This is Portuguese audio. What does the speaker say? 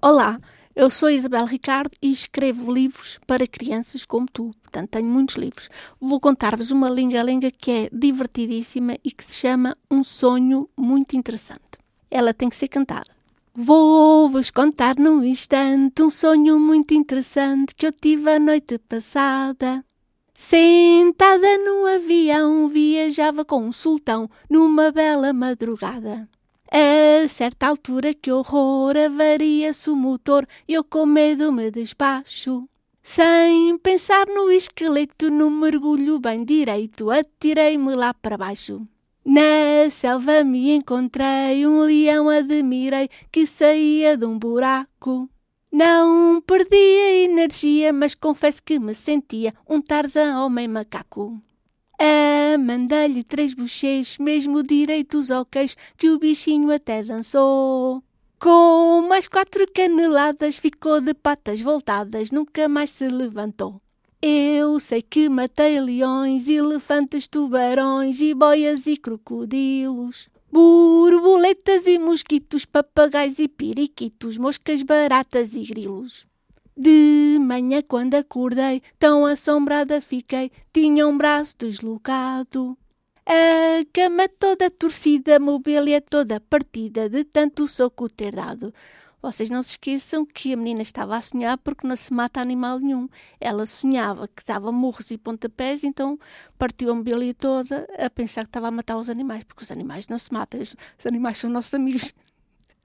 Olá, eu sou Isabel Ricardo e escrevo livros para crianças como tu. Portanto, tenho muitos livros. Vou contar-vos uma linga-linga que é divertidíssima e que se chama Um Sonho Muito Interessante. Ela tem que ser cantada. Vou-vos contar num instante um sonho muito interessante que eu tive a noite passada. Sentada num avião, viajava com um sultão numa bela madrugada. A certa altura, que horror, avaria-se o motor, eu com medo me despacho. Sem pensar no esqueleto, no mergulho bem direito, atirei-me lá para baixo. Na selva me encontrei um leão, admirei, que saía de um buraco. Não perdi a energia, mas confesso que me sentia um Tarzan homem macaco. A mandei-lhe três bochechos, mesmo direitos ao queixo, que o bichinho até dançou. Com mais quatro caneladas ficou de patas voltadas, nunca mais se levantou. Eu sei que matei leões, elefantes, tubarões, e boias e crocodilos. Borboletas e mosquitos, papagaios e periquitos, moscas, baratas e grilos. De manhã, quando acordei, tão assombrada fiquei, tinha um braço deslocado. A cama toda torcida, a mobília toda partida, de tanto soco ter dado. Vocês não se esqueçam que a menina estava a sonhar porque não se mata animal nenhum. Ela sonhava que dava murros e pontapés, então partiu a mobília toda a pensar que estava a matar os animais, porque os animais não se matam, os animais são nossos amigos.